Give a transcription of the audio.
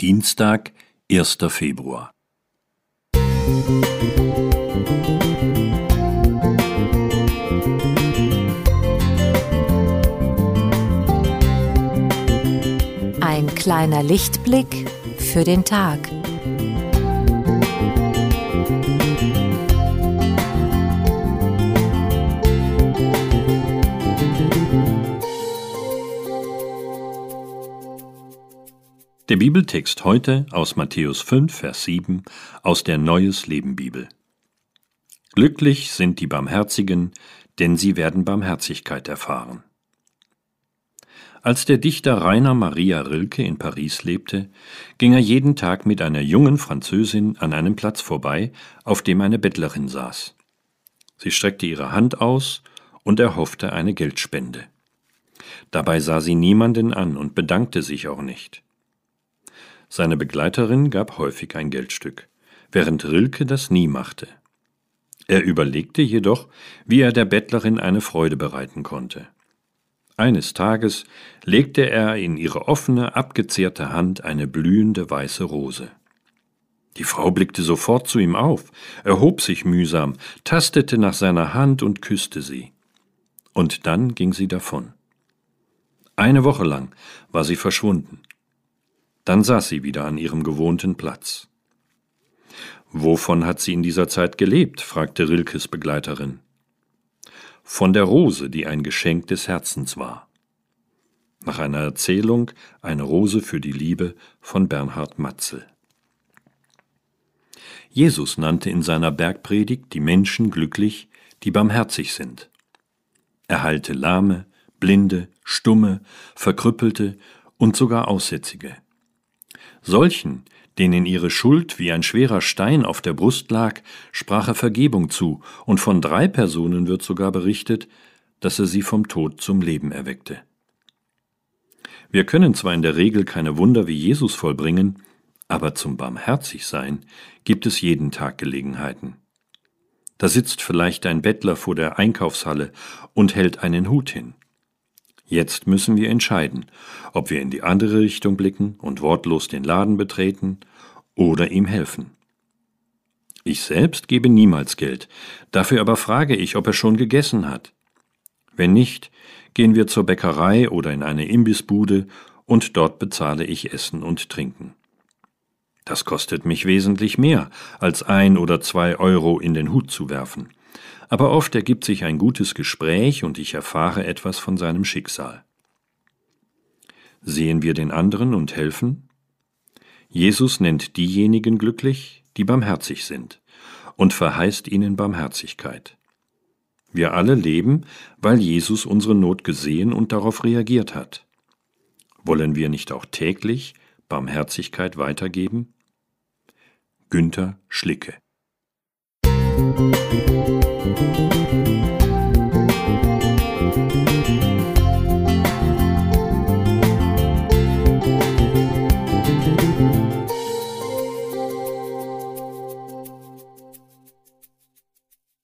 Dienstag, 1. Februar. Ein kleiner Lichtblick für den Tag. Der Bibeltext heute aus Matthäus 5, Vers 7 aus der Neues Leben Bibel. Glücklich sind die Barmherzigen, denn sie werden Barmherzigkeit erfahren. Als der Dichter Rainer Maria Rilke in Paris lebte, ging er jeden Tag mit einer jungen Französin an einem Platz vorbei, auf dem eine Bettlerin saß. Sie streckte ihre Hand aus und erhoffte eine Geldspende. Dabei sah sie niemanden an und bedankte sich auch nicht. Seine Begleiterin gab häufig ein Geldstück, während Rilke das nie machte. Er überlegte jedoch, wie er der Bettlerin eine Freude bereiten konnte. Eines Tages legte er in ihre offene, abgezehrte Hand eine blühende weiße Rose. Die Frau blickte sofort zu ihm auf, erhob sich mühsam, tastete nach seiner Hand und küsste sie. Und dann ging sie davon. Eine Woche lang war sie verschwunden. Dann saß sie wieder an ihrem gewohnten Platz. Wovon hat sie in dieser Zeit gelebt? fragte Rilkes Begleiterin. Von der Rose, die ein Geschenk des Herzens war. Nach einer Erzählung Eine Rose für die Liebe von Bernhard Matzel. Jesus nannte in seiner Bergpredigt die Menschen glücklich, die barmherzig sind. Er heilte Lahme, Blinde, Stumme, Verkrüppelte und sogar Aussätzige. Solchen, denen ihre Schuld wie ein schwerer Stein auf der Brust lag, sprach er Vergebung zu, und von drei Personen wird sogar berichtet, dass er sie vom Tod zum Leben erweckte. Wir können zwar in der Regel keine Wunder wie Jesus vollbringen, aber zum Barmherzigsein gibt es jeden Tag Gelegenheiten. Da sitzt vielleicht ein Bettler vor der Einkaufshalle und hält einen Hut hin. Jetzt müssen wir entscheiden, ob wir in die andere Richtung blicken und wortlos den Laden betreten oder ihm helfen. Ich selbst gebe niemals Geld, dafür aber frage ich, ob er schon gegessen hat. Wenn nicht, gehen wir zur Bäckerei oder in eine Imbissbude und dort bezahle ich Essen und Trinken. Das kostet mich wesentlich mehr, als ein oder zwei Euro in den Hut zu werfen aber oft ergibt sich ein gutes Gespräch und ich erfahre etwas von seinem Schicksal. Sehen wir den anderen und helfen? Jesus nennt diejenigen glücklich, die barmherzig sind, und verheißt ihnen Barmherzigkeit. Wir alle leben, weil Jesus unsere Not gesehen und darauf reagiert hat. Wollen wir nicht auch täglich Barmherzigkeit weitergeben? Günther Schlicke Thank you.